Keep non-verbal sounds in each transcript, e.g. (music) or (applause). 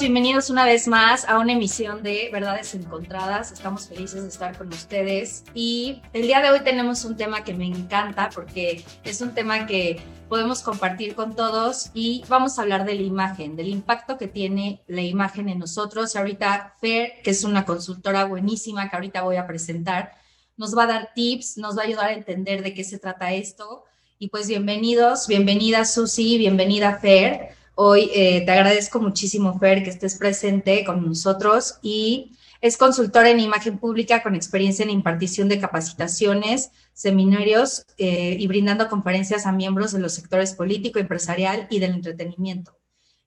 Bienvenidos, una vez más a una emisión de Verdades Encontradas. Estamos felices de estar con ustedes y el día de hoy tenemos un tema que me encanta porque es un tema que podemos compartir con todos y vamos a hablar de la imagen, del impacto que tiene la imagen en nosotros. Ahorita Fer, que es una consultora buenísima que ahorita voy a presentar, nos va a dar tips, nos va a ayudar a entender de qué se trata esto. Y pues bienvenidos, bienvenida Susi, bienvenida Fer. Hoy eh, te agradezco muchísimo, Fer, que estés presente con nosotros y es consultora en imagen pública con experiencia en impartición de capacitaciones, seminarios eh, y brindando conferencias a miembros de los sectores político, empresarial y del entretenimiento.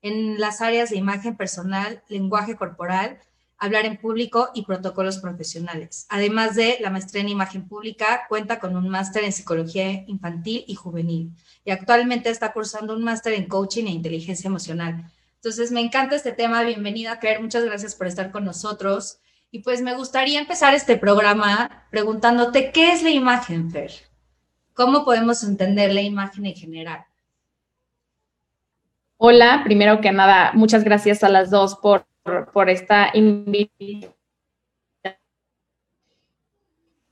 En las áreas de imagen personal, lenguaje corporal, hablar en público y protocolos profesionales. Además de la maestría en imagen pública, cuenta con un máster en psicología infantil y juvenil y actualmente está cursando un máster en coaching e inteligencia emocional. Entonces, me encanta este tema. Bienvenida, Claire. Muchas gracias por estar con nosotros. Y pues me gustaría empezar este programa preguntándote, ¿qué es la imagen, Fer? ¿Cómo podemos entender la imagen en general? Hola, primero que nada, muchas gracias a las dos por por, esta invitación.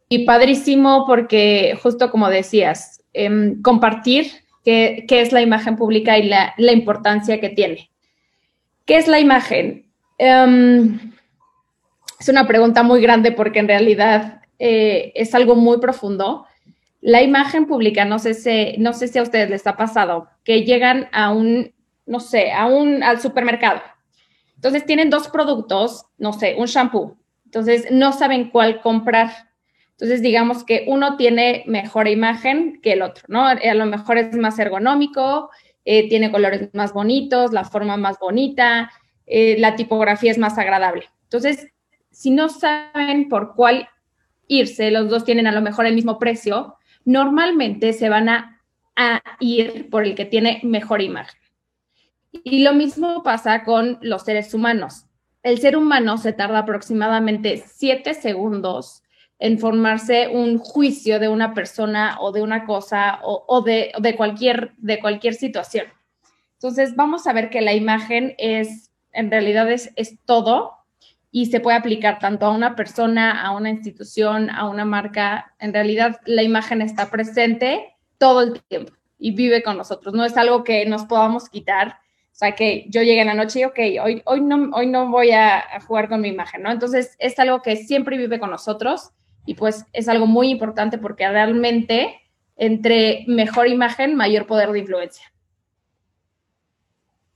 Y padrísimo porque, justo como decías, em, compartir qué, es la imagen pública y la, importancia que tiene. ¿Qué es la imagen? Em, es una pregunta muy grande porque en realidad eh, es algo muy profundo. La imagen pública, no sé, si, no sé si a ustedes les ha pasado, que llegan a un, no sé, a un, al supermercado entonces tienen dos productos, no sé, un shampoo. Entonces no saben cuál comprar. Entonces digamos que uno tiene mejor imagen que el otro, ¿no? A lo mejor es más ergonómico, eh, tiene colores más bonitos, la forma más bonita, eh, la tipografía es más agradable. Entonces, si no saben por cuál irse, los dos tienen a lo mejor el mismo precio, normalmente se van a ir por el que tiene mejor imagen. Y lo mismo pasa con los seres humanos. El ser humano se tarda aproximadamente siete segundos en formarse un juicio de una persona o de una cosa o, de, cualquier, de cualquier situación. Entonces, vamos a ver que la imagen es, en realidad es, todo y se puede aplicar tanto a una persona, a una institución, a una marca. En realidad, la imagen está presente todo el tiempo y vive con nosotros. No es algo que nos podamos quitar sea, que yo llegue en la noche y, ok, hoy, hoy, no, hoy no voy a, jugar con mi imagen, ¿no? Entonces, es algo que siempre vive con nosotros y pues es algo muy importante porque realmente entre mejor imagen, mayor poder de influencia.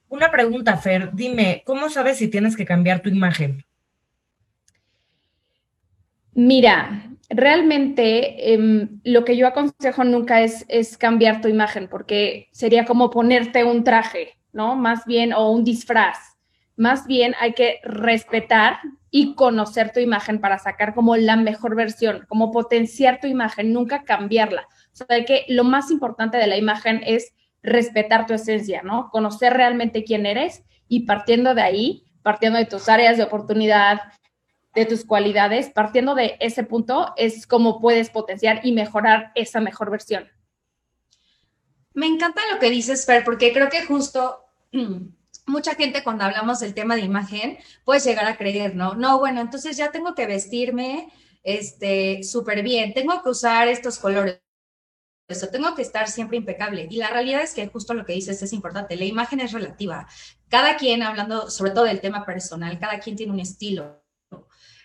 Una pregunta, Fer, dime, ¿cómo sabes si tienes que cambiar tu imagen? Mira, realmente em, lo que yo aconsejo nunca es, es cambiar tu imagen, porque sería como ponerte un traje. ¿No? Más bien, o un disfraz. Más bien hay que respetar y conocer tu imagen para sacar como la mejor versión, como potenciar tu imagen, nunca cambiarla. O sea, que lo más importante de la imagen es respetar tu esencia, ¿no? Conocer realmente quién eres y partiendo de ahí, partiendo de tus áreas de oportunidad, de tus cualidades, partiendo de ese punto es como puedes potenciar y mejorar esa mejor versión. Me encanta lo que dices, Fer, porque creo que justo (clears throat) mucha gente cuando hablamos del tema de imagen puede llegar a creer, ¿no? No, bueno, entonces ya tengo que vestirme este súper bien, tengo que usar estos colores. Eso, tengo que estar siempre impecable. Y la realidad es que justo lo que dices es importante. La imagen es relativa. Cada quien, hablando sobre todo del tema personal, cada quien tiene un estilo.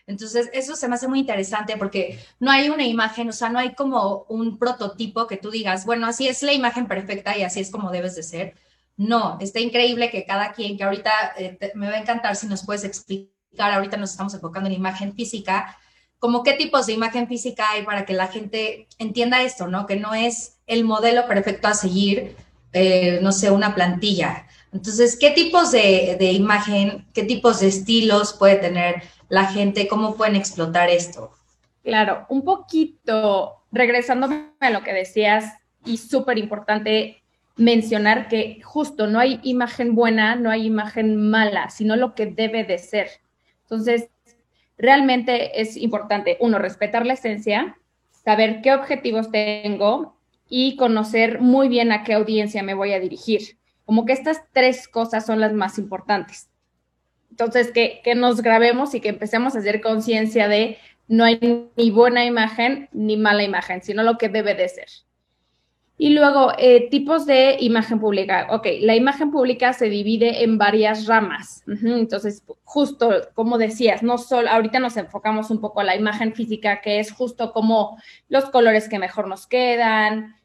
Entonces, eso se me hace muy interesante porque no hay una imagen, o sea, no hay como un prototipo que tú digas, bueno, así es la imagen perfecta y así es como debes de ser no, está increíble que cada quien, que ahorita eh, me va a encantar si nos puedes explicar, ahorita nos estamos enfocando en imagen física, como qué tipos de imagen física hay para que la gente entienda esto, ¿no? Que no es el modelo perfecto a seguir, eh, no sé, una plantilla. Entonces, ¿qué tipos de, imagen, qué tipos de estilos puede tener la gente? ¿Cómo pueden explotar esto? Claro, un poquito, regresándome a lo que decías, y súper importante, mencionar que justo no hay imagen buena, no hay imagen mala, sino lo que debe de ser. Entonces, realmente es importante, uno, respetar la esencia, saber qué objetivos tengo y conocer muy bien a qué audiencia me voy a dirigir. Como que estas tres cosas son las más importantes. Entonces, que, que nos grabemos y que empecemos a hacer conciencia de no hay ni buena imagen ni mala imagen, sino lo que debe de ser. Y luego, eh, tipos de imagen pública. Ok, la imagen pública se divide en varias ramas. Entonces, justo como decías, no solo, ahorita nos enfocamos un poco a la imagen física, que es justo como los colores que mejor nos quedan,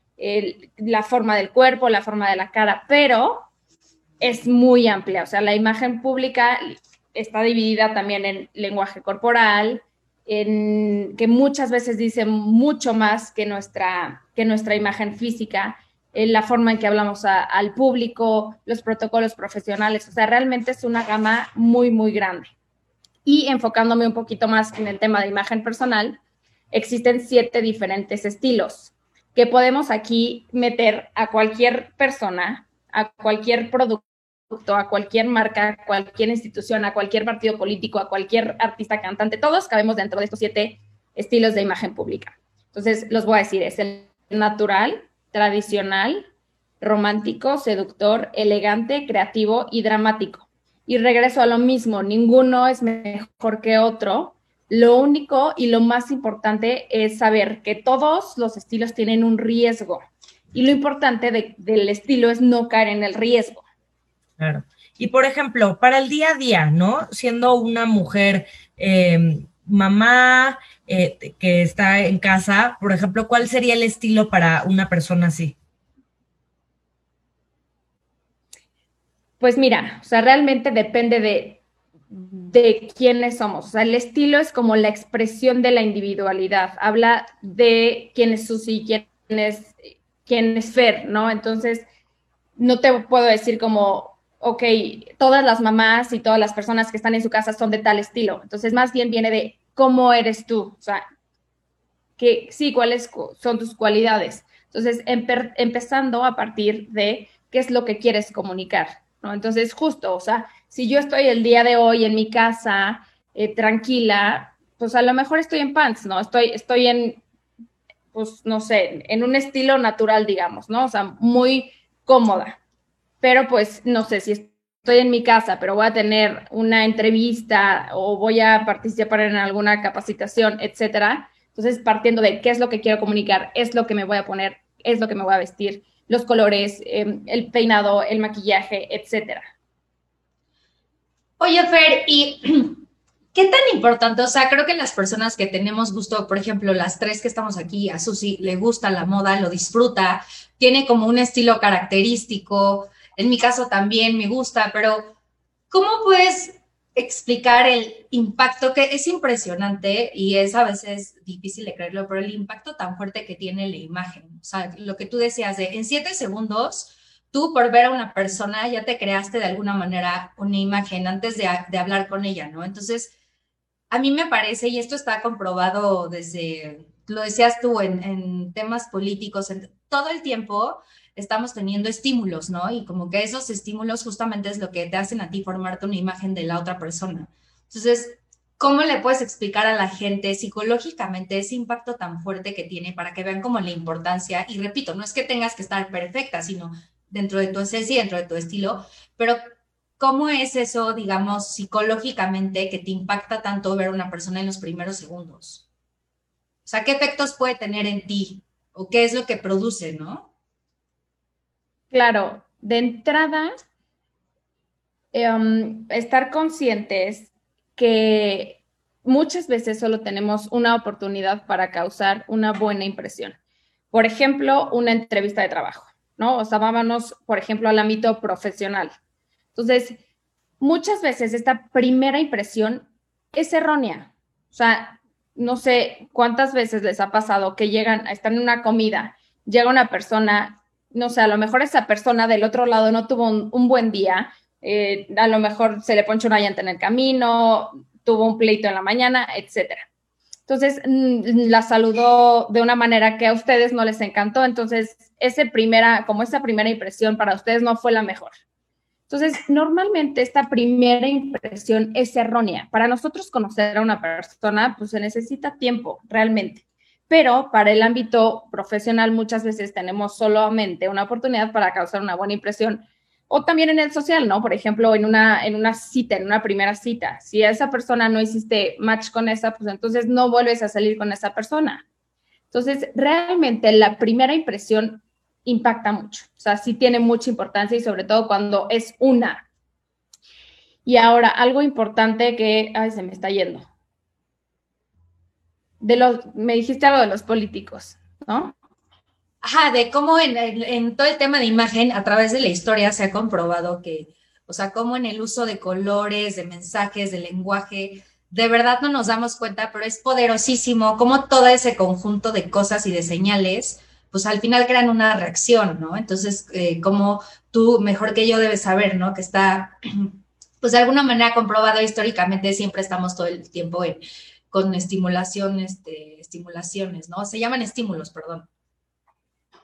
la forma del cuerpo, la forma de la cara, pero es muy amplia. O sea, la imagen pública está dividida también en lenguaje corporal, en, que muchas veces dice mucho más que nuestra, que nuestra imagen física, en la forma en que hablamos al público, los protocolos profesionales. O sea, realmente es una gama muy, muy grande. Y enfocándome un poquito más en el tema de imagen personal, existen siete diferentes estilos que podemos aquí meter a cualquier persona, a cualquier producto a cualquier marca, a cualquier institución, a cualquier partido político, a cualquier artista cantante, todos cabemos dentro de estos siete estilos de imagen pública. Entonces, los voy a decir, es el natural, tradicional, romántico, seductor, elegante, creativo y dramático. Y regreso a lo mismo, ninguno es mejor que otro. Lo único y lo más importante es saber que todos los estilos tienen un riesgo. Y lo importante del estilo es no caer en el riesgo. Claro. Y por ejemplo, para el día a día, ¿no? Siendo una mujer em, mamá eh, que está en casa, por ejemplo, ¿cuál sería el estilo para una persona así? Pues mira, o sea, realmente depende de, de quiénes somos. O sea, el estilo es como la expresión de la individualidad. Habla de quién es Susi, quién es, quién es Fer, ¿no? Entonces, no te puedo decir como ok, todas las mamás y todas las personas que están en su casa son de tal estilo. Entonces, más bien viene de cómo eres tú, o sea, que sí, cuáles son tus cualidades. Entonces, empezando a partir de qué es lo que quieres comunicar, ¿no? Entonces, justo, o sea, si yo estoy el día de hoy en mi casa eh, tranquila, pues a lo mejor estoy en pants, ¿no? Estoy, estoy en, pues, no sé, en un estilo natural, digamos, ¿no? O sea, muy cómoda pero pues no sé si estoy en mi casa, pero voy a tener una entrevista o voy a participar en alguna capacitación, etcétera. Entonces, partiendo de qué es lo que quiero comunicar, es lo que me voy a poner, es lo que me voy a vestir, los colores, em, el peinado, el maquillaje, etcétera. Oye, Fer, ¿y (clears throat) qué tan importante? O sea, creo que las personas que tenemos gusto, por ejemplo, las tres que estamos aquí, a Susi le gusta la moda, lo disfruta, tiene como un estilo característico, en mi caso también me gusta, pero ¿cómo puedes explicar el impacto que es impresionante y es a veces difícil de creerlo, pero el impacto tan fuerte que tiene la imagen? O sea, lo que tú decías de en siete segundos, tú por ver a una persona ya te creaste de alguna manera una imagen antes de, hablar con ella, ¿no? Entonces, a mí me parece, y esto está comprobado desde, lo decías tú, en, en temas políticos, en, todo el tiempo estamos teniendo estímulos, ¿no? Y como que esos estímulos justamente es lo que te hacen a ti formarte una imagen de la otra persona. Entonces, ¿cómo le puedes explicar a la gente psicológicamente ese impacto tan fuerte que tiene para que vean como la importancia? Y repito, no es que tengas que estar perfecta, sino dentro de tu esencia y dentro de tu estilo, pero ¿cómo es eso, digamos, psicológicamente que te impacta tanto ver a una persona en los primeros segundos? O sea, ¿qué efectos puede tener en ti? ¿O qué es lo que produce, no? Claro, de entrada, em, estar conscientes que muchas veces solo tenemos una oportunidad para causar una buena impresión. Por ejemplo, una entrevista de trabajo, ¿no? O sea, vámonos, por ejemplo, al ámbito profesional. Entonces, muchas veces esta primera impresión es errónea. O sea, no sé cuántas veces les ha pasado que llegan a estar en una comida, llega una persona no sé, a lo mejor esa persona del otro lado no tuvo un, buen día, eh, a lo mejor se le ponchó una llanta en el camino, tuvo un pleito en la mañana, etcétera. Entonces, mm, la saludó de una manera que a ustedes no les encantó, entonces, ese primera, como esa primera impresión para ustedes no fue la mejor. Entonces, normalmente esta primera impresión es errónea. Para nosotros conocer a una persona, pues se necesita tiempo, realmente pero para el ámbito profesional muchas veces tenemos solamente una oportunidad para causar una buena impresión O también en el social, ¿no? Por ejemplo, en una, en una cita, en una primera cita. Si a esa persona no hiciste match con esa, pues entonces no vuelves a salir con esa persona. Entonces, realmente la primera impresión impacta mucho. O sea, sí tiene mucha importancia y sobre todo cuando es una. Y ahora, algo importante que, ay, se me está yendo. De los, me dijiste algo de los políticos, ¿no? Ajá, de cómo en, todo el tema de imagen, a través de la historia se ha comprobado que, o sea, cómo en el uso de colores, de mensajes, de lenguaje, de verdad no nos damos cuenta, pero es poderosísimo cómo todo ese conjunto de cosas y de señales, pues al final crean una reacción, ¿no? Entonces, eh, como tú mejor que yo debes saber, ¿no? Que está, (clears throat) pues de alguna manera comprobado históricamente, siempre estamos todo el tiempo con estimulaciones, este, estimulaciones, ¿no? Se llaman estímulos, perdón.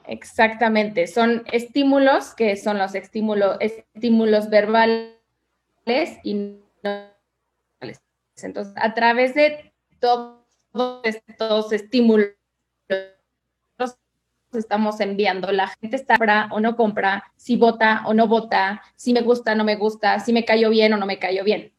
Exactamente, son estímulos que son los estímulos, estímulos verbales y no Entonces, a través de todos estos estímulos estamos enviando, la gente está compra o no compra, si vota o no vota, si me gusta o no me gusta, si me cayó bien o no me cayó bien.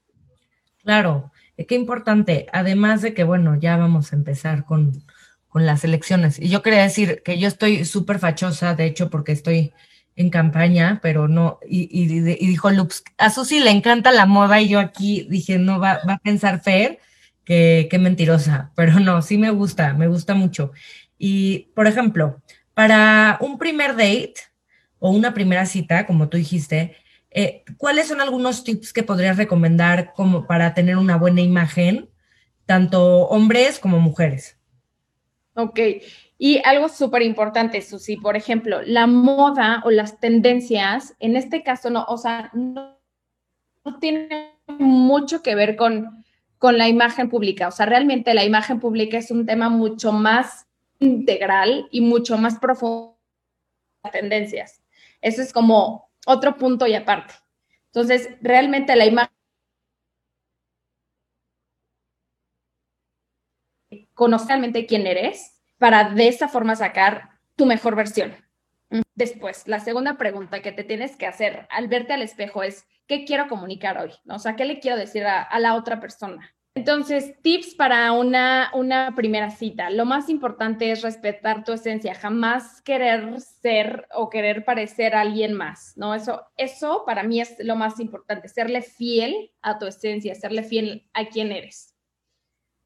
Claro, qué importante, además de que, bueno, ya vamos a empezar con, con las elecciones. Y yo quería decir que yo estoy súper fachosa, de hecho, porque estoy en campaña, pero no, y, y, dijo Lux, a Susi le encanta la moda y yo aquí dije, no, va, va a pensar Fer que, que mentirosa, pero no, sí me gusta, me gusta mucho. Y, por ejemplo, para un primer date o una primera cita, como tú dijiste, eh, ¿cuáles son algunos tips que podrías recomendar como para tener una buena imagen, tanto hombres como mujeres? Ok. Y algo súper importante, Susi, por ejemplo, la moda o las tendencias, en este caso no, o sea, no, tiene mucho que ver con, con la imagen pública. O sea, realmente la imagen pública es un tema mucho más integral y mucho más profundo tendencias. Eso es como otro punto y aparte. Entonces, realmente la imagen conocer realmente quién eres para de esa forma sacar tu mejor versión. Después, la segunda pregunta que te tienes que hacer al verte al espejo es, ¿qué quiero comunicar hoy? O sea, ¿qué le quiero decir a, la otra persona? Entonces, tips para una, una primera cita. Lo más importante es respetar tu esencia, jamás querer ser o querer parecer a alguien más, ¿no? Eso, eso para mí es lo más importante, serle fiel a tu esencia, serle fiel a quien eres.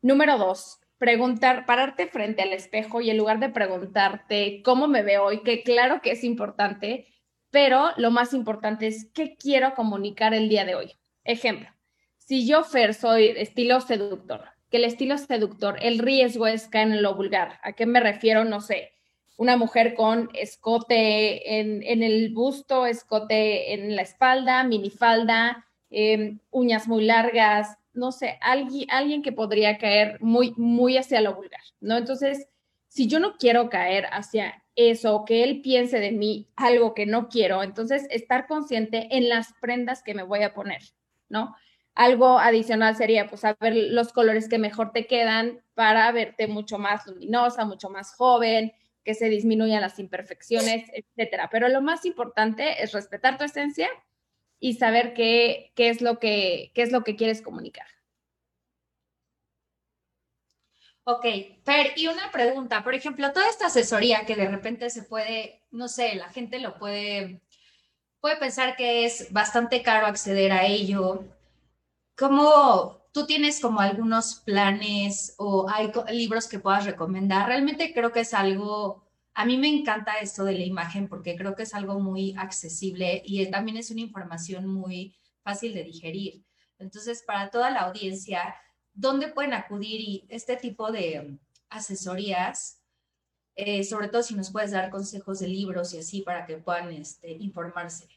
Número dos, preguntar, pararte frente al espejo y en lugar de preguntarte cómo me veo hoy, que claro que es importante, pero lo más importante es qué quiero comunicar el día de hoy. Ejemplo, si yo, Fer, soy estilo seductor, que el estilo seductor, el riesgo es caer en lo vulgar. ¿A qué me refiero? No sé, una mujer con escote en, el busto, escote en la espalda, minifalda, eh, uñas muy largas, no sé, alguien, alguien que podría caer muy, muy hacia lo vulgar, ¿no? Entonces, si yo no quiero caer hacia eso, que él piense de mí algo que no quiero, entonces estar consciente en las prendas que me voy a poner, ¿no? Algo adicional sería, pues, saber los colores que mejor te quedan para verte mucho más luminosa, mucho más joven, que se disminuyan las imperfecciones, etcétera. Pero lo más importante es respetar tu esencia y saber qué, qué, es lo que, qué es lo que quieres comunicar. Ok, Fer, y una pregunta, por ejemplo, toda esta asesoría que de repente se puede, no sé, la gente lo puede, puede pensar que es bastante caro acceder a ello. ¿Cómo tú tienes como algunos planes o hay libros que puedas recomendar? Realmente creo que es algo a mí me encanta esto de la imagen porque creo que es algo muy accesible y también es una información muy fácil de digerir. Entonces, para toda la audiencia, ¿dónde pueden acudir y este tipo de asesorías? Eh, sobre todo si nos puedes dar consejos de libros y así para que puedan este, informarse.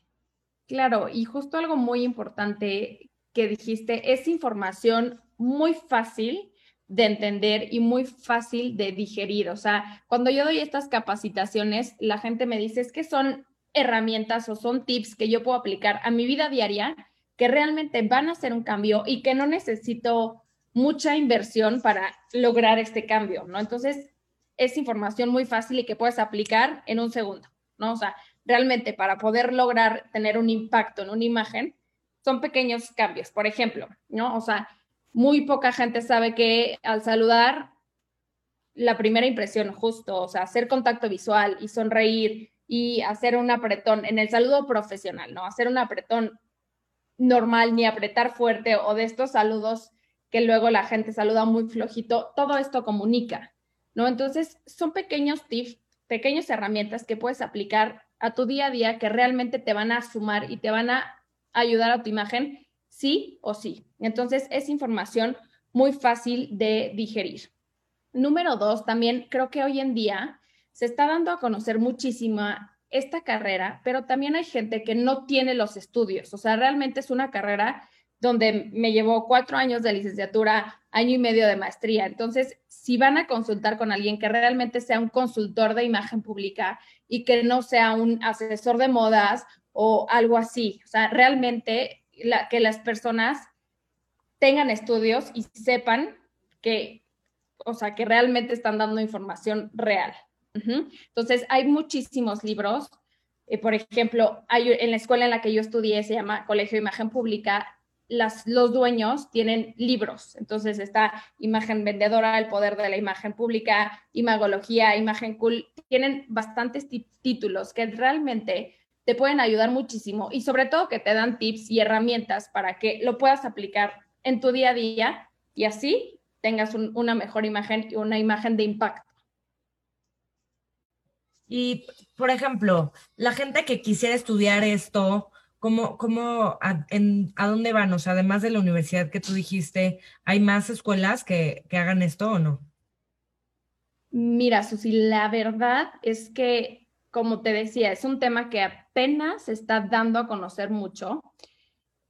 Claro, y justo algo muy importante que dijiste, es información muy fácil de entender y muy fácil de digerir. O sea, cuando yo doy estas capacitaciones, la gente me dice es que son herramientas o son tips que yo puedo aplicar a mi vida diaria que realmente van a hacer un cambio y que no necesito mucha inversión para lograr este cambio, ¿no? Entonces, es información muy fácil y que puedes aplicar en un segundo, ¿no? O sea, realmente para poder lograr tener un impacto en una imagen, son pequeños cambios. Por ejemplo, ¿no? O sea, muy poca gente sabe que al saludar, la primera impresión justo, o sea, hacer contacto visual y sonreír y hacer un apretón en el saludo profesional, ¿no? Hacer un apretón normal, ni apretar fuerte o de estos saludos que luego la gente saluda muy flojito, todo esto comunica, ¿no? Entonces, son pequeños tips, pequeñas herramientas que puedes aplicar a tu día a día que realmente te van a sumar y te van a ayudar a tu imagen, sí o sí. Entonces, es información muy fácil de digerir. Número dos, también creo que hoy en día se está dando a conocer muchísima esta carrera, pero también hay gente que no tiene los estudios. O sea, realmente es una carrera donde me llevó cuatro años de licenciatura, año y medio de maestría. Entonces, si van a consultar con alguien que realmente sea un consultor de imagen pública y que no sea un asesor de modas o algo así, o sea, realmente que las personas tengan estudios y sepan que, o sea, que realmente están dando información real. Entonces, hay muchísimos libros. Eh, por ejemplo, hay, en la escuela en la que yo estudié, se llama Colegio de Imagen Pública, las, los dueños tienen libros. Entonces está imagen vendedora, el poder de la imagen pública, imagología, imagen cool. Tienen bastantes títulos que realmente te pueden ayudar muchísimo y sobre todo que te dan tips y herramientas para que lo puedas aplicar en tu día a día y así tengas una mejor imagen y una imagen de impacto. Y, por ejemplo, la gente que quisiera estudiar esto, ¿Cómo, cómo a, en, a dónde van? O sea, además de la universidad que tú dijiste, ¿hay más escuelas que, que hagan esto o no? Mira, Susi, la verdad es que, como te decía, es un tema que apenas se está dando a conocer mucho.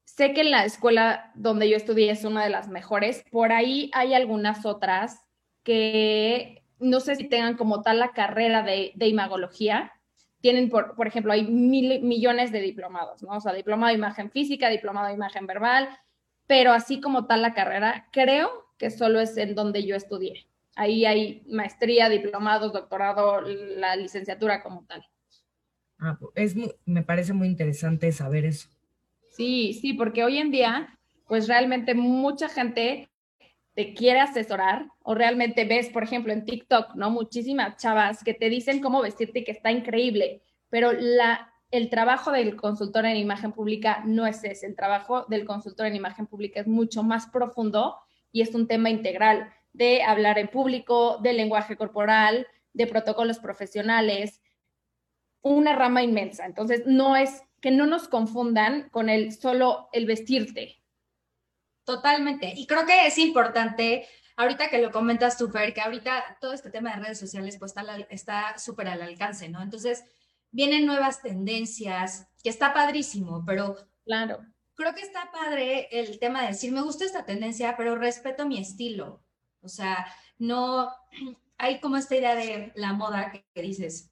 Sé que la escuela donde yo estudié es una de las mejores. Por ahí hay algunas otras que no sé si tengan como tal la carrera de, de imagología, tienen, por, por ejemplo, hay mil, millones de diplomados, ¿no? O sea, diplomado de imagen física, diplomado de imagen verbal, pero así como tal la carrera, creo que solo es en donde yo estudié. Ahí hay maestría, diplomados, doctorado, la licenciatura como tal. Ah, es, me parece muy interesante saber eso. Sí, sí, porque hoy en día, pues realmente mucha gente te quiere asesorar o realmente ves, por ejemplo, en TikTok, ¿no? Muchísimas chavas que te dicen cómo vestirte y que está increíble, pero la, el trabajo del consultor en imagen pública no es ese. El trabajo del consultor en imagen pública es mucho más profundo y es un tema integral de hablar en público, de lenguaje corporal, de protocolos profesionales, una rama inmensa. Entonces, no es que no nos confundan con el solo el vestirte, Totalmente. Y creo que es importante, ahorita que lo comentas tú, Fer, que ahorita todo este tema de redes sociales pues está súper al alcance, ¿no? Entonces, vienen nuevas tendencias, que está padrísimo, pero... Claro. Creo que está padre el tema de decir, me gusta esta tendencia, pero respeto mi estilo. O sea, no, (clears throat) hay como esta idea de la moda que, dices,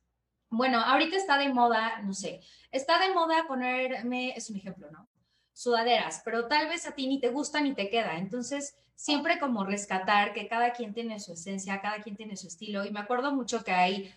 bueno, ahorita está de moda, no sé, está de moda ponerme, es un ejemplo, ¿no? sudaderas, pero tal vez a ti ni te gusta ni te queda. Entonces, siempre como rescatar que cada quien tiene su esencia, cada quien tiene su estilo. Y me acuerdo mucho que hay,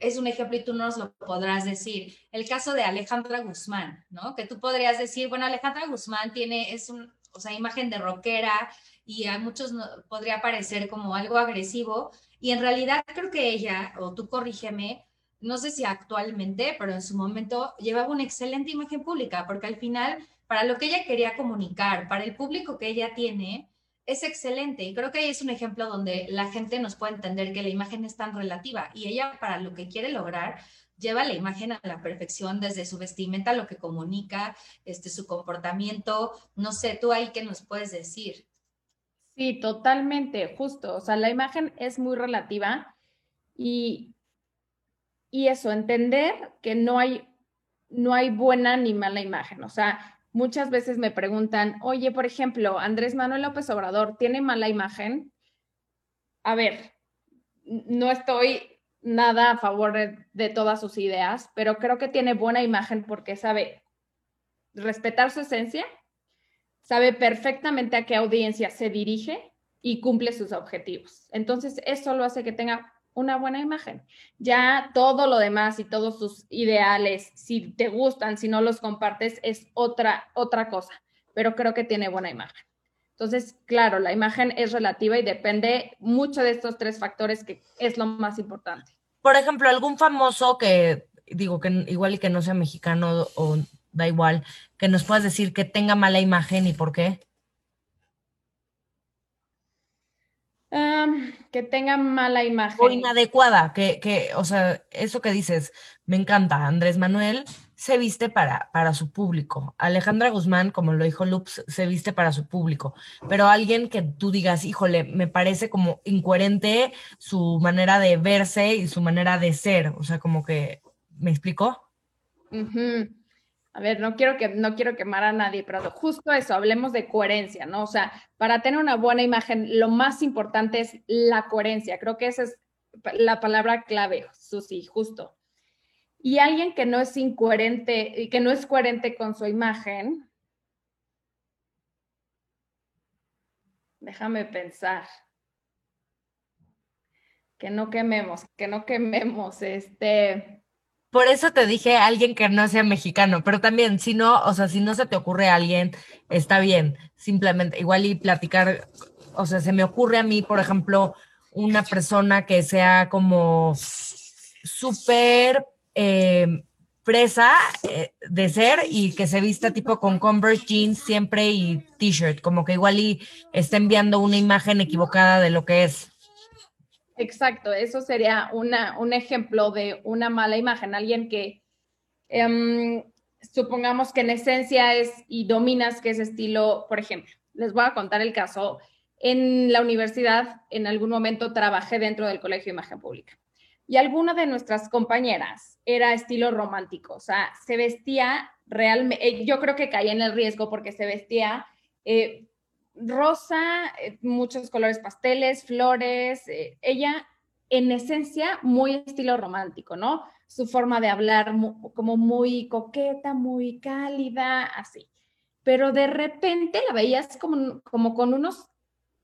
es un ejemplo y tú nos lo podrás decir, el caso de Alejandra Guzmán, ¿no? Que tú podrías decir, bueno, Alejandra Guzmán tiene, es un, o sea, imagen de rockera y a muchos podría parecer como algo agresivo. Y en realidad creo que ella, o tú corrígeme, no sé si actualmente, pero en su momento llevaba una excelente imagen pública, porque al final para lo que ella quería comunicar, para el público que ella tiene, es excelente. Y creo que ahí es un ejemplo donde la gente nos puede entender que la imagen es tan relativa y ella para lo que quiere lograr lleva la imagen a la perfección desde su vestimenta, lo que comunica, este, su comportamiento. No sé, tú ahí qué nos puedes decir. Sí, totalmente, justo. O sea, la imagen es muy relativa y, y eso, entender que no hay, no hay buena ni mala imagen. O sea, muchas veces me preguntan, oye, por ejemplo, Andrés Manuel López Obrador, ¿tiene mala imagen? A ver, no estoy nada a favor de, todas sus ideas, pero creo que tiene buena imagen porque sabe respetar su esencia, sabe perfectamente a qué audiencia se dirige y cumple sus objetivos. Entonces, eso lo hace que tenga una buena imagen. Ya todo lo demás y todos sus ideales, si te gustan, si no los compartes, es otra, otra cosa, pero creo que tiene buena imagen. Entonces, claro, la imagen es relativa y depende mucho de estos tres factores que es lo más importante. Por ejemplo, algún famoso que, digo, que igual y que no sea mexicano o da igual, que nos puedas decir que tenga mala imagen y por qué. que tenga mala imagen. O inadecuada, que, que, o sea, eso que dices, me encanta. Andrés Manuel se viste para, para su público. Alejandra Guzmán, como lo dijo Loops, se viste para su público. Pero alguien que tú digas, híjole, me parece como incoherente su manera de verse y su manera de ser. O sea, como que, ¿me explicó? A ver, no quiero, que, no quiero quemar a nadie, pero justo eso, hablemos de coherencia, ¿no? O sea, para tener una buena imagen, lo más importante es la coherencia. Creo que esa es la palabra clave, Susi, justo. Y alguien que no es incoherente y que no es coherente con su imagen, déjame pensar. Que no quememos, que no quememos, este por eso te dije alguien que no sea mexicano, pero también si no, o sea, si no se te ocurre a alguien, está bien, simplemente igual y platicar, o sea, se me ocurre a mí, por ejemplo, una persona que sea como súper eh, fresa eh, de ser y que se vista tipo con Converse jeans siempre y t-shirt, como que igual y está enviando una imagen equivocada de lo que es. Exacto, eso sería un ejemplo de una mala imagen, alguien que em, supongamos que en esencia es y dominas que ese estilo, por ejemplo, les voy a contar el caso. En la universidad, en algún momento trabajé dentro del Colegio de Imagen Pública y alguna de nuestras compañeras era estilo romántico, o sea, se vestía realmente, eh, yo creo que caía en el riesgo porque se vestía eh, rosa, eh, muchos colores pasteles, flores, eh, ella en esencia muy estilo romántico, ¿no? Su forma de hablar como muy coqueta, muy cálida, así. Pero de repente la veías como, como con unos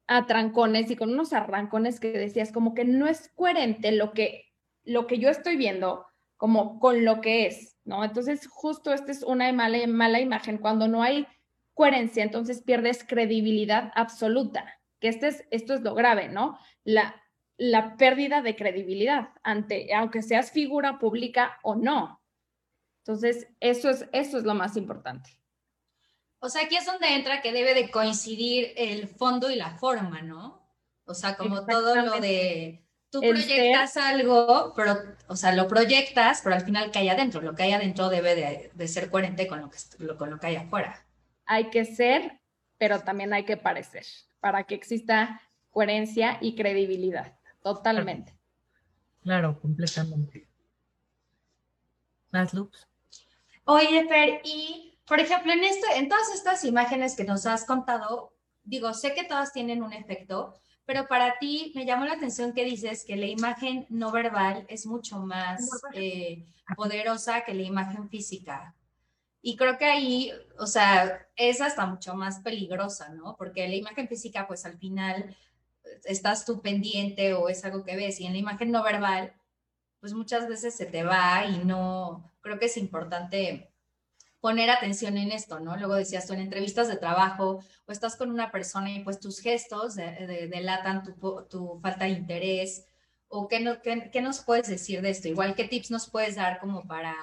atrancones y con unos arrancones que decías como que no es coherente lo que, lo que yo estoy viendo como con lo que es, ¿no? Entonces justo esta es una mala, mala imagen cuando no hay coherencia, entonces pierdes credibilidad absoluta, que este es, esto es lo grave, ¿no? La, la pérdida de credibilidad ante, aunque seas figura pública o no. Entonces, eso es, eso es lo más importante. O sea, aquí es donde entra que debe de coincidir el fondo y la forma, ¿no? O sea, como todo lo de tú proyectas algo, pero, o sea, lo proyectas, pero al final que hay adentro, lo que hay adentro debe de, de ser coherente con lo, que, con lo que hay afuera hay que ser, pero también hay que parecer, para que exista coherencia y credibilidad, totalmente. Claro, completamente. ¿Más loops? Oye, Fer, y por ejemplo, en, esto, en todas estas imágenes que nos has contado, digo, sé que todas tienen un efecto, pero para ti me llamó la atención que dices que la imagen no verbal es mucho más eh, poderosa que la imagen física. Y creo que ahí, o sea, es hasta mucho más peligrosa, ¿no? Porque la imagen física, pues al final estás tú pendiente o es algo que ves. Y en la imagen no verbal, pues muchas veces se te va y no, creo que es importante poner atención en esto, ¿no? Luego decías tú en entrevistas de trabajo o estás con una persona y pues tus gestos delatan tu, tu, falta de interés o qué, no, qué nos puedes decir de esto. Igual, ¿qué tips nos puedes dar como para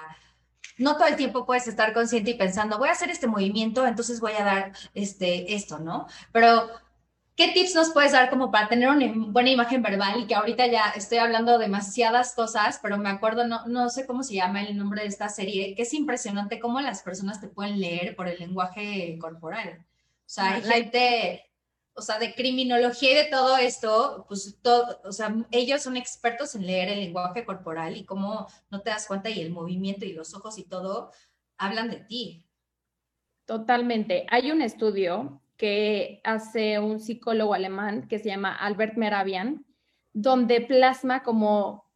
no todo el tiempo puedes estar consciente y pensando, voy a hacer este movimiento, entonces voy a dar este, esto, ¿no? Pero, ¿qué tips nos puedes dar como para tener una buena imagen verbal? Y que ahorita ya estoy hablando demasiadas cosas, pero me acuerdo, no, no sé cómo se llama el nombre de esta serie, que es impresionante cómo las personas te pueden leer por el lenguaje corporal. O sea, hay gente o sea, de criminología y de todo esto, pues todo, o sea, ellos son expertos en leer el lenguaje corporal y cómo no te das cuenta y el movimiento y los ojos y todo hablan de ti. Totalmente. Hay un estudio que hace un psicólogo alemán que se llama Albert Meravian, donde plasma como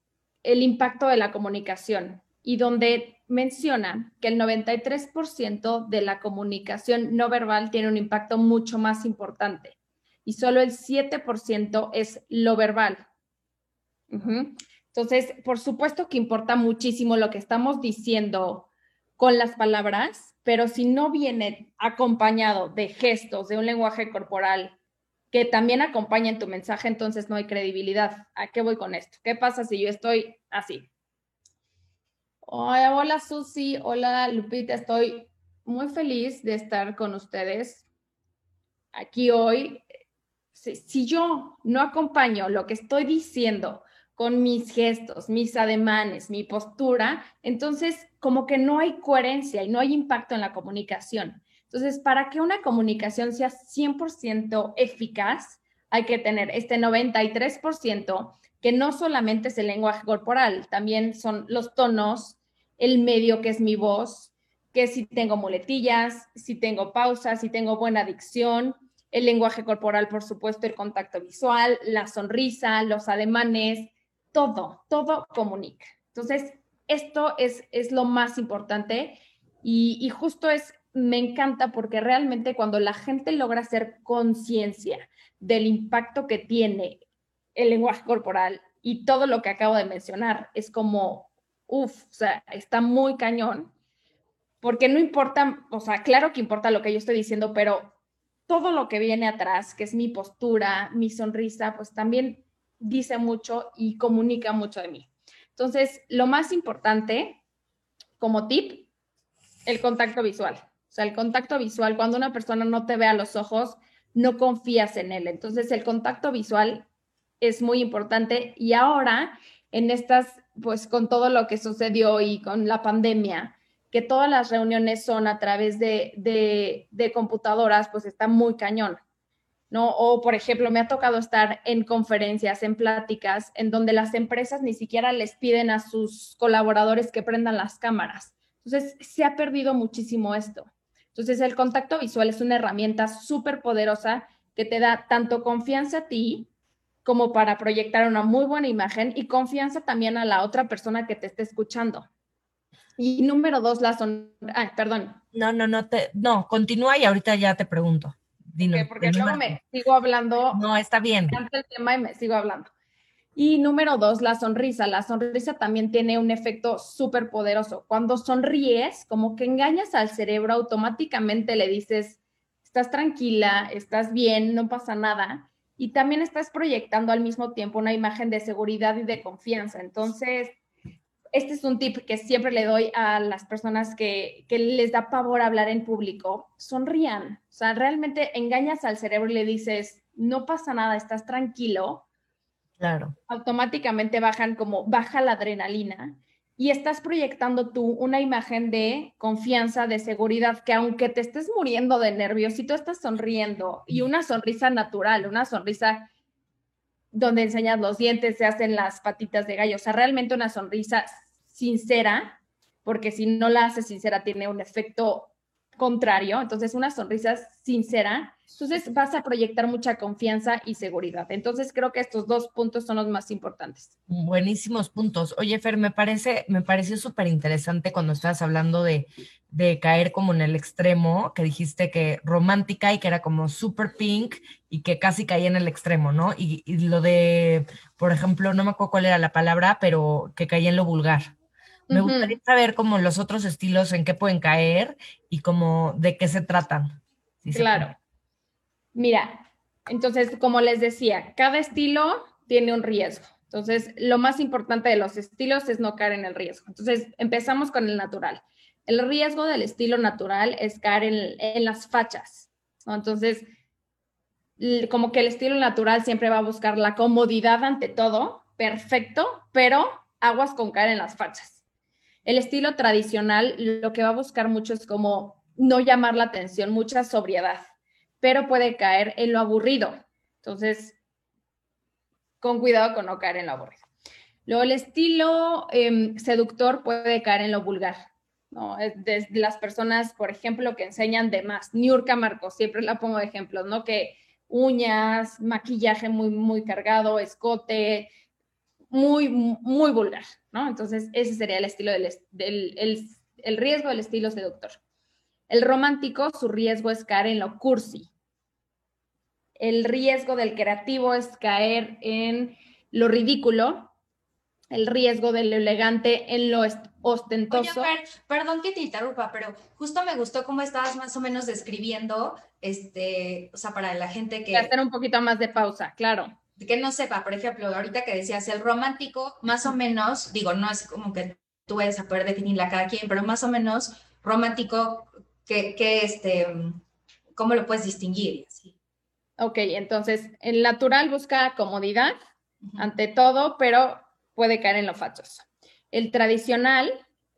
el impacto de la comunicación y donde menciona que el 93% de la comunicación no verbal tiene un impacto mucho más importante y solo el 7% es lo verbal. Entonces, por supuesto que importa muchísimo lo que estamos diciendo con las palabras, pero si no viene acompañado de gestos, de un lenguaje corporal que también acompañen tu mensaje, entonces no hay credibilidad. ¿A qué voy con esto? ¿Qué pasa si yo estoy así? Hola, hola Susi, hola Lupita, estoy muy feliz de estar con ustedes aquí hoy. Si, yo no acompaño lo que estoy diciendo con mis gestos, mis ademanes, mi postura, entonces como que no hay coherencia y no hay impacto en la comunicación. Entonces, para que una comunicación sea 100% eficaz, hay que tener este 93% que no solamente es el lenguaje corporal, también son los tonos, el medio que es mi voz, que si tengo muletillas, si tengo pausas, si tengo buena dicción, el lenguaje corporal, por supuesto, el contacto visual, la sonrisa, los ademanes, todo, todo comunica. Entonces, esto es, es lo más importante y, y justo es me encanta porque realmente cuando la gente logra hacer conciencia del impacto que tiene el lenguaje corporal y todo lo que acabo de mencionar, es como, uff, o sea, está muy cañón, porque no importa, o sea, claro que importa lo que yo estoy diciendo, pero todo lo que viene atrás, que es mi postura, mi sonrisa, pues también dice mucho y comunica mucho de mí. Entonces, lo más importante como tip, el contacto visual. O sea, el contacto visual, cuando una persona no te ve a los ojos, no confías en él. Entonces, el contacto visual es muy importante y ahora en estas, pues con todo lo que sucedió y con la pandemia, que todas las reuniones son a través de, computadoras, pues está muy cañón. ¿no? O, por ejemplo, me ha tocado estar en conferencias, en pláticas, en donde las empresas ni siquiera les piden a sus colaboradores que prendan las cámaras. Entonces, se ha perdido muchísimo esto. Entonces, el contacto visual es una herramienta súper poderosa que te da tanto confianza a ti como para proyectar una muy buena imagen y confianza también a la otra persona que te esté escuchando. Y número dos, la son... Ah, perdón. No, no, no, te... no, continúa y ahorita ya te pregunto. Dino, porque luego me sigo hablando. No, está bien. el tema y me sigo hablando. Y número dos, la sonrisa. La sonrisa también tiene un efecto súper poderoso. Cuando sonríes, como que engañas al cerebro, automáticamente le dices, estás tranquila, estás bien, no pasa nada. Y también estás proyectando al mismo tiempo una imagen de seguridad y de confianza. Entonces, este es un tip que siempre le doy a las personas que, que les da pavor hablar en público. Sonrían. O sea, realmente engañas al cerebro y le dices, no pasa nada, estás tranquilo Claro. Automáticamente bajan como baja la adrenalina y estás proyectando tú una imagen de confianza, de seguridad, que aunque te estés muriendo de nervios, si tú estás sonriendo y una sonrisa natural, una sonrisa donde enseñas los dientes, se hacen las patitas de gallo, o sea, realmente una sonrisa sincera, porque si no la haces sincera tiene un efecto contrario, entonces una sonrisa sincera, entonces vas a proyectar mucha confianza y seguridad. Entonces creo que estos dos puntos son los más importantes. Buenísimos puntos. Oye, Fer, me parece, me pareció súper interesante cuando estabas hablando de, de caer como en el extremo, que dijiste que romántica y que era como super pink y que casi caía en el extremo, ¿no? Y, y lo de, por ejemplo, no me acuerdo cuál era la palabra, pero que caía en lo vulgar. Me gustaría saber como los otros estilos en qué pueden caer y como de qué se tratan. claro. Mira, entonces, como les decía, cada estilo tiene un riesgo. Entonces, lo más importante de los estilos es no caer en el riesgo. Entonces, empezamos con el natural. El riesgo del estilo natural es caer en, las fachas. Entonces, como que el estilo natural siempre va a buscar la comodidad ante todo, perfecto, pero aguas con caer en las fachas. El estilo tradicional lo que va a buscar mucho es como no llamar la atención, mucha sobriedad, pero puede caer en lo aburrido. Entonces, con cuidado con no caer en lo aburrido. Luego, el estilo em, seductor puede caer en lo vulgar. Desde las personas, por ejemplo, que enseñan de más. Niurka Marcos, siempre la pongo de ejemplos, ¿no? Que uñas, maquillaje muy, muy cargado, escote, muy, muy vulgar, ¿no? Entonces, ese sería el estilo del, el, riesgo del estilo seductor. El romántico, su riesgo es caer en lo cursi. El riesgo del creativo es caer en lo ridículo el riesgo de lo elegante en lo ostentoso. Oye, perdón que te interrumpa, pero justo me gustó cómo estabas más o menos describiendo, este, o sea, para la gente que... Hacer un poquito más de pausa, claro. Que no sepa, por ejemplo, ahorita que decías el romántico, más o menos, digo, no es como que tú vayas a poder definirla cada quien, pero más o menos romántico, que, que este, ¿cómo lo puedes distinguir? Así. Ok, entonces, el natural busca comodidad ante todo, pero puede caer en lo fachoso. El tradicional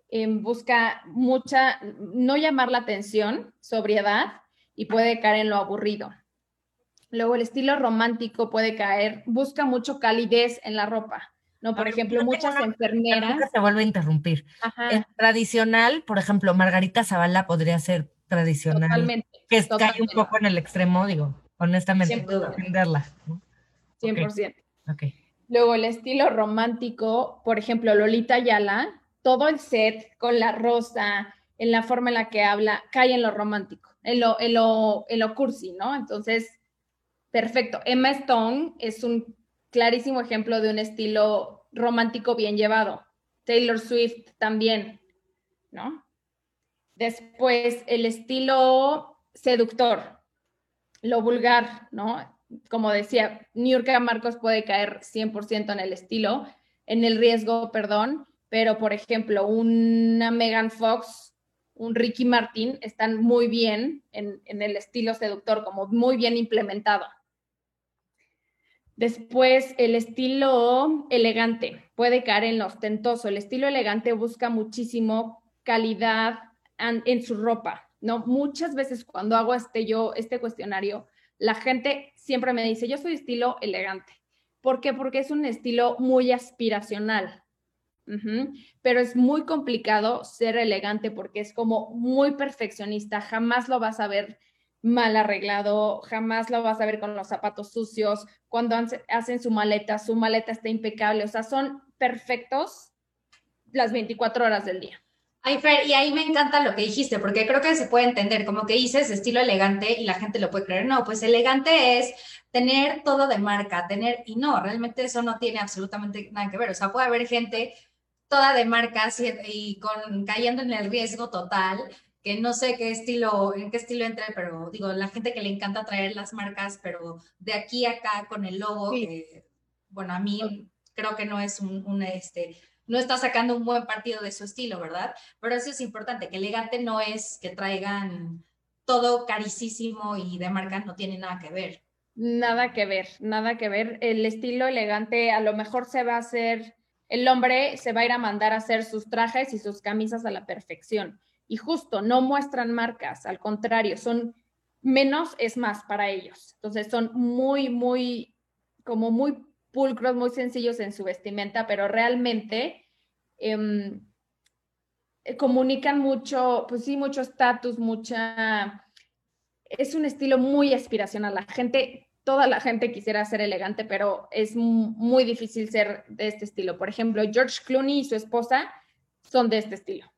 em, busca mucha, no llamar la atención, sobriedad, y puede caer en lo aburrido. Luego el estilo romántico puede caer, busca mucho calidez en la ropa. ¿no? Por ejemplo, muchas enfermeras. Se vuelve a interrumpir. El tradicional, por ejemplo, Margarita Zavala podría ser tradicional. Totalmente. Que cae un poco en el extremo, digo, honestamente, entenderla. 100%. Ok. Luego el estilo romántico, por ejemplo, Lolita Yala, todo el set con la rosa, en la forma en la que habla, cae en lo romántico, en lo, en lo, en lo cursi, ¿no? Entonces, perfecto. Emma Stone es un clarísimo ejemplo de un estilo romántico bien llevado. Taylor Swift también, ¿no? Después, el estilo seductor, lo vulgar, ¿no? como decía, Niurka Marcos puede caer 100% en el estilo, en el riesgo, perdón, pero por ejemplo, una Megan Fox, un Ricky Martin están muy bien en, en el estilo seductor, como muy bien implementado. Después, el estilo elegante puede caer en lo ostentoso. El estilo elegante busca muchísimo calidad en su ropa, ¿no? Muchas veces cuando hago este yo, este cuestionario, la gente siempre me dice, yo soy estilo elegante. ¿Por qué? Porque es un estilo muy aspiracional. Pero es muy complicado ser elegante porque es como muy perfeccionista, jamás lo vas a ver mal arreglado, jamás lo vas a ver con los zapatos sucios, cuando hacen su maleta, su maleta está impecable, o sea, son perfectos las 24 horas del día. Ay, Fer, y ahí me encanta lo que dijiste, porque creo que se puede entender, como que dices estilo elegante y la gente lo puede creer. No, pues elegante es tener todo de marca, tener, y no, realmente eso no tiene absolutamente nada que ver. O sea, puede haber gente toda de marcas y, con, cayendo en el riesgo total, que no sé qué estilo, en qué estilo entra, pero digo, la gente que le encanta traer las marcas, pero de aquí a acá con el logo, bueno, a mí creo que no es un, un este, no está sacando un buen partido de su estilo, ¿verdad? Pero eso es importante, que elegante no es que traigan todo carísimo y de marca no tiene nada que ver. Nada que ver, nada que ver. El estilo elegante a lo mejor se va a hacer, el hombre se va a ir a mandar a hacer sus trajes y sus camisas a la perfección. Y justo, no muestran marcas, al contrario, son menos es más para ellos. Entonces son muy, muy, como muy pulcros, muy sencillos en su vestimenta, pero realmente em, eh, comunican mucho, pues sí, mucho estatus, mucha... Es un estilo muy aspiracional. La gente, toda la gente quisiera ser elegante, pero es muy difícil ser de este estilo. Por ejemplo, George Clooney y su esposa son de este estilo.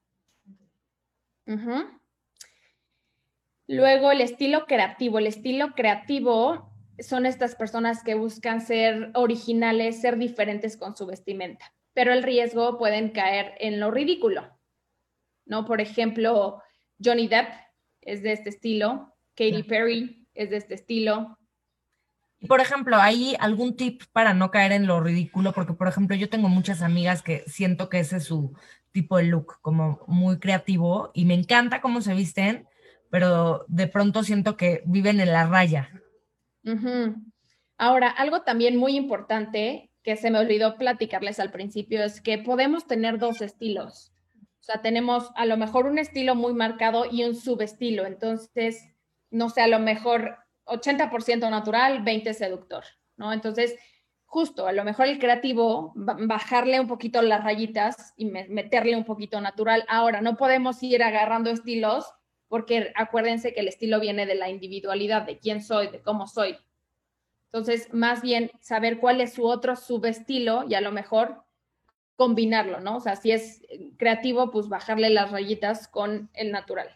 Luego el estilo creativo. El estilo creativo son estas personas que buscan ser originales, ser diferentes con su vestimenta, pero el riesgo pueden caer en lo ridículo, ¿no? Por ejemplo, Johnny Depp es de este estilo, Katy Perry es de este estilo. Por ejemplo, ¿hay algún tip para no caer en lo ridículo? Porque, por ejemplo, yo tengo muchas amigas que siento que ese es su tipo de look, como muy creativo, y me encanta cómo se visten, pero de pronto siento que viven en la raya. Ahora, algo también muy importante que se me olvidó platicarles al principio es que podemos tener dos estilos. O sea, tenemos a lo mejor un estilo muy marcado y un subestilo. Entonces, no sé, a lo mejor 80% natural, 20% seductor, ¿no? Entonces, justo, a lo mejor el creativo, bajarle un poquito las rayitas y meterle un poquito natural. Ahora, no podemos ir agarrando estilos porque acuérdense que el estilo viene de la individualidad, de quién soy, de cómo soy. Entonces, más bien saber cuál es su otro subestilo y a lo mejor combinarlo, ¿no? O sea, si es creativo, pues bajarle las rayitas con el natural.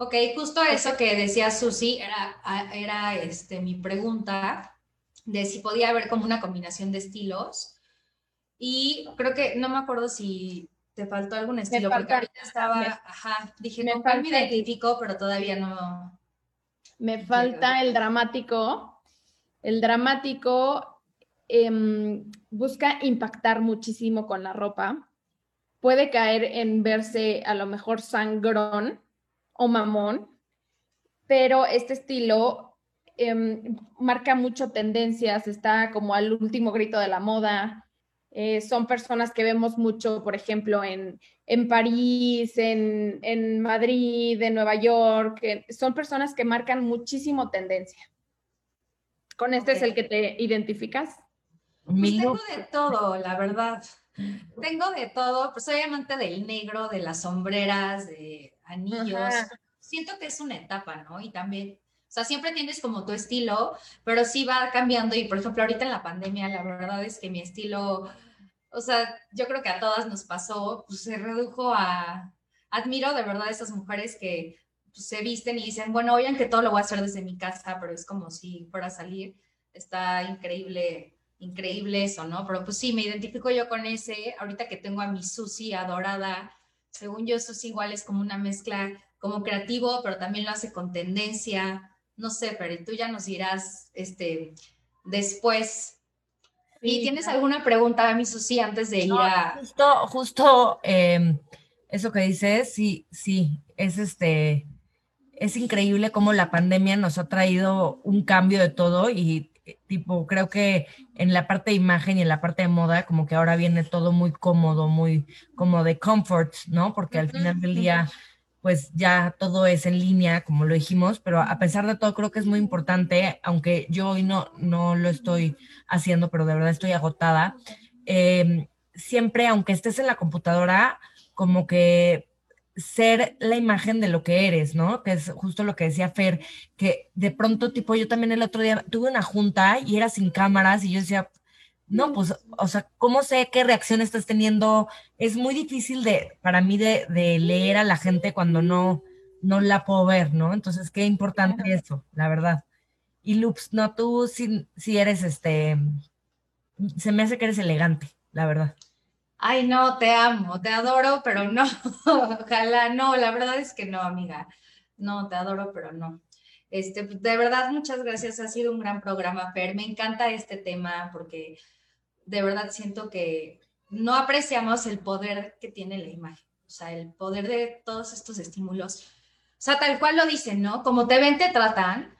Ok, justo eso que decía Susi era, era este, mi pregunta, de si podía haber como una combinación de estilos. Y creo que no me acuerdo si te faltó algún estilo, porque ahorita estaba, ajá, dije, me, cuál me identifico, pero todavía no. Me falta el dramático. El dramático em, busca impactar muchísimo con la ropa. Puede caer en verse a lo mejor sangrón o mamón, pero este estilo em, marca mucho tendencias, está como al último grito de la moda, eh, son personas que vemos mucho, por ejemplo, en, París, en, Madrid, en Nueva York. son personas que marcan muchísimo tendencia. ¿Con este es el que te identificas? Pues tengo de todo, la verdad. Tengo de todo, pues soy amante del negro, de las sombreras, de anillos. Siento que es una etapa, ¿no? Y también o sea, siempre tienes como tu estilo, pero sí va cambiando. Y por ejemplo, ahorita en la pandemia, la verdad es que mi estilo, o sea, yo creo que a todas nos pasó, pues se redujo a. Admiro de verdad a esas mujeres que pues, se visten y dicen, bueno, oigan que todo lo voy a hacer desde mi casa, pero es como si fuera a salir. Está increíble, increíble eso, ¿no? Pero pues sí, me identifico yo con ese. Ahorita que tengo a mi Susi adorada, según yo, Susi igual es como una mezcla como creativo, pero también lo hace con tendencia no sé, pero tú ya nos dirás este, después. ¿Y tienes alguna pregunta, mi Susi, antes de ir a...? Justo, justo em, eso que dices, sí, sí, es este... Es increíble cómo la pandemia nos ha traído un cambio de todo y tipo, creo que en la parte de imagen y en la parte de moda, como que ahora viene todo muy cómodo, muy como de comfort, ¿no? Porque al final del día pues ya todo es en línea, como lo dijimos, pero a pesar de todo creo que es muy importante, aunque yo hoy no, no lo estoy haciendo, pero de verdad estoy agotada, em, siempre, aunque estés en la computadora, como que ser la imagen de lo que eres, ¿no? Que es justo lo que decía Fer, que de pronto, tipo, yo también el otro día tuve una junta y era sin cámaras y yo decía, no, pues, o sea, ¿cómo sé qué reacción estás teniendo? Es muy difícil de, para mí de, leer a la gente cuando no, no la puedo ver, ¿no? Entonces, qué importante eso, la verdad. Y Loops, no, tú sí, sí eres este, se me hace que eres elegante, la verdad. Ay, no, te amo, te adoro, pero no, (laughs) ojalá, no, la verdad es que no, amiga. No, te adoro, pero no. Este, de verdad, muchas gracias. Ha sido un gran programa, Fer. Me encanta este tema porque de verdad siento que no apreciamos el poder que tiene la imagen, o sea, el poder de todos estos estímulos. O sea, tal cual lo dicen, ¿no? Como te ven, te tratan.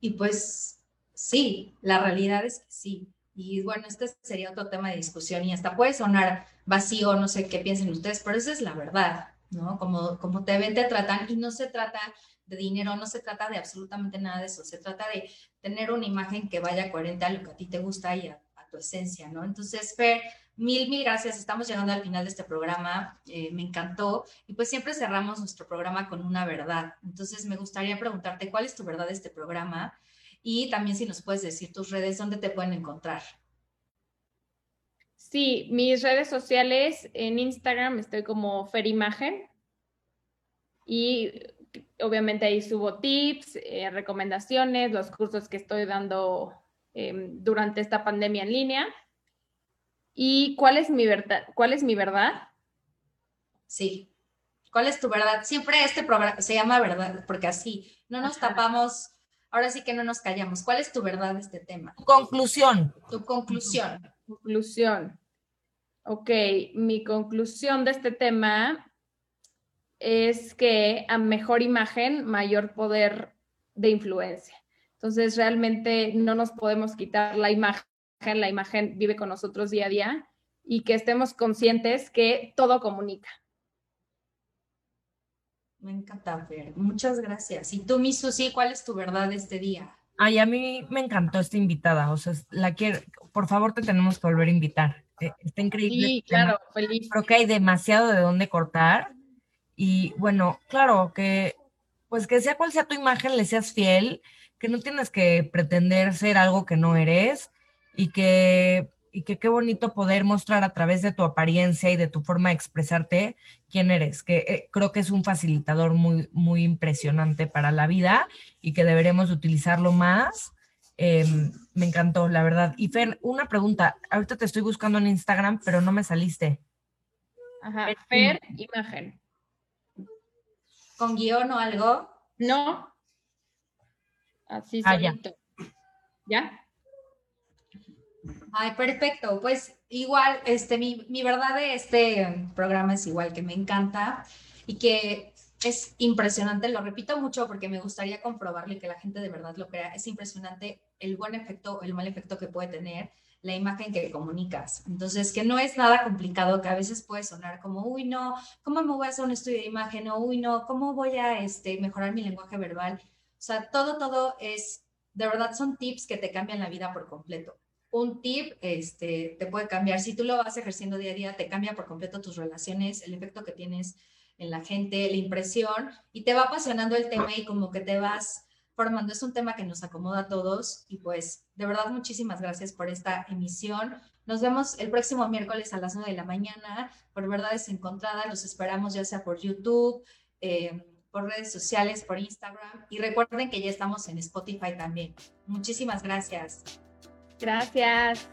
Y pues sí, la realidad es que sí. Y bueno, este sería otro tema de discusión y hasta puede sonar vacío, no sé qué piensen ustedes, pero esa es la verdad, ¿no? Como, como te ven, te tratan y no se trata de dinero, no se trata de absolutamente nada de eso, se trata de tener una imagen que vaya coherente a lo que a ti te gusta y a tu esencia, ¿no? Entonces, Fer, mil, mil gracias. Estamos llegando al final de este programa. Eh, me encantó. Y pues siempre cerramos nuestro programa con una verdad. Entonces, me gustaría preguntarte cuál es tu verdad de este programa y también si nos puedes decir tus redes, dónde te pueden encontrar. Sí, mis redes sociales en Instagram estoy como Ferimagen y obviamente ahí subo tips, eh, recomendaciones, los cursos que estoy dando Em, durante esta pandemia en línea. ¿Y cuál es mi verdad? ¿Cuál es mi verdad? Sí. ¿Cuál es tu verdad? Siempre este programa se llama verdad, porque así no nos tapamos, ahora sí que no nos callamos. ¿Cuál es tu verdad de este tema? Conclusión. Tu conclusión. Conclusión. Ok, mi conclusión de este tema es que a mejor imagen, mayor poder de influencia. Entonces, realmente no nos podemos quitar la imagen, la imagen vive con nosotros día a día y que estemos conscientes que todo comunica. Me encanta, ver. Muchas gracias. Y tú, mi Susi, ¿cuál es tu verdad este día? Ay, a mí me encantó esta invitada. O sea, la quiero, por favor, te tenemos que volver a invitar. Eh, está increíble. Sí, claro, feliz. Creo que hay demasiado de dónde cortar. Y bueno, claro, que pues que sea cual sea tu imagen, le seas fiel que no tienes que pretender ser algo que no eres y que, y que qué bonito poder mostrar a través de tu apariencia y de tu forma de expresarte quién eres, que eh, creo que es un facilitador muy, muy impresionante para la vida y que deberemos utilizarlo más. Em, me encantó, la verdad. Y Fer, una pregunta. Ahorita te estoy buscando en Instagram, pero no me saliste. Ajá, Fer, imagen. ¿Con guion o algo? No. Así Ah, ya. solito. ¿Ya? Ay, perfecto. Pues igual, este, mi, verdad de este programa es igual que me encanta y que es impresionante, lo repito mucho porque me gustaría comprobarlo y que la gente de verdad lo crea. Es impresionante el buen efecto o el mal efecto que puede tener la imagen que comunicas. Entonces, que no es nada complicado, que a veces puede sonar como, uy, no, ¿cómo me voy a hacer un estudio de imagen? O, uy, no, ¿cómo voy a este, mejorar mi lenguaje verbal? O sea, todo, todo es, de verdad, son tips que te cambian la vida por completo. Un tip este, te puede cambiar, si tú lo vas ejerciendo día a día, te cambia por completo tus relaciones, el efecto que tienes en la gente, la impresión, y te va apasionando el tema y como que te vas formando. Es un tema que nos acomoda a todos y pues de verdad muchísimas gracias por esta emisión. Nos vemos el próximo miércoles a las 9 de la mañana por Verdades Encontradas. Los esperamos ya sea por YouTube, eh, por redes sociales, por Instagram y recuerden que ya estamos en Spotify también. Muchísimas gracias. Gracias.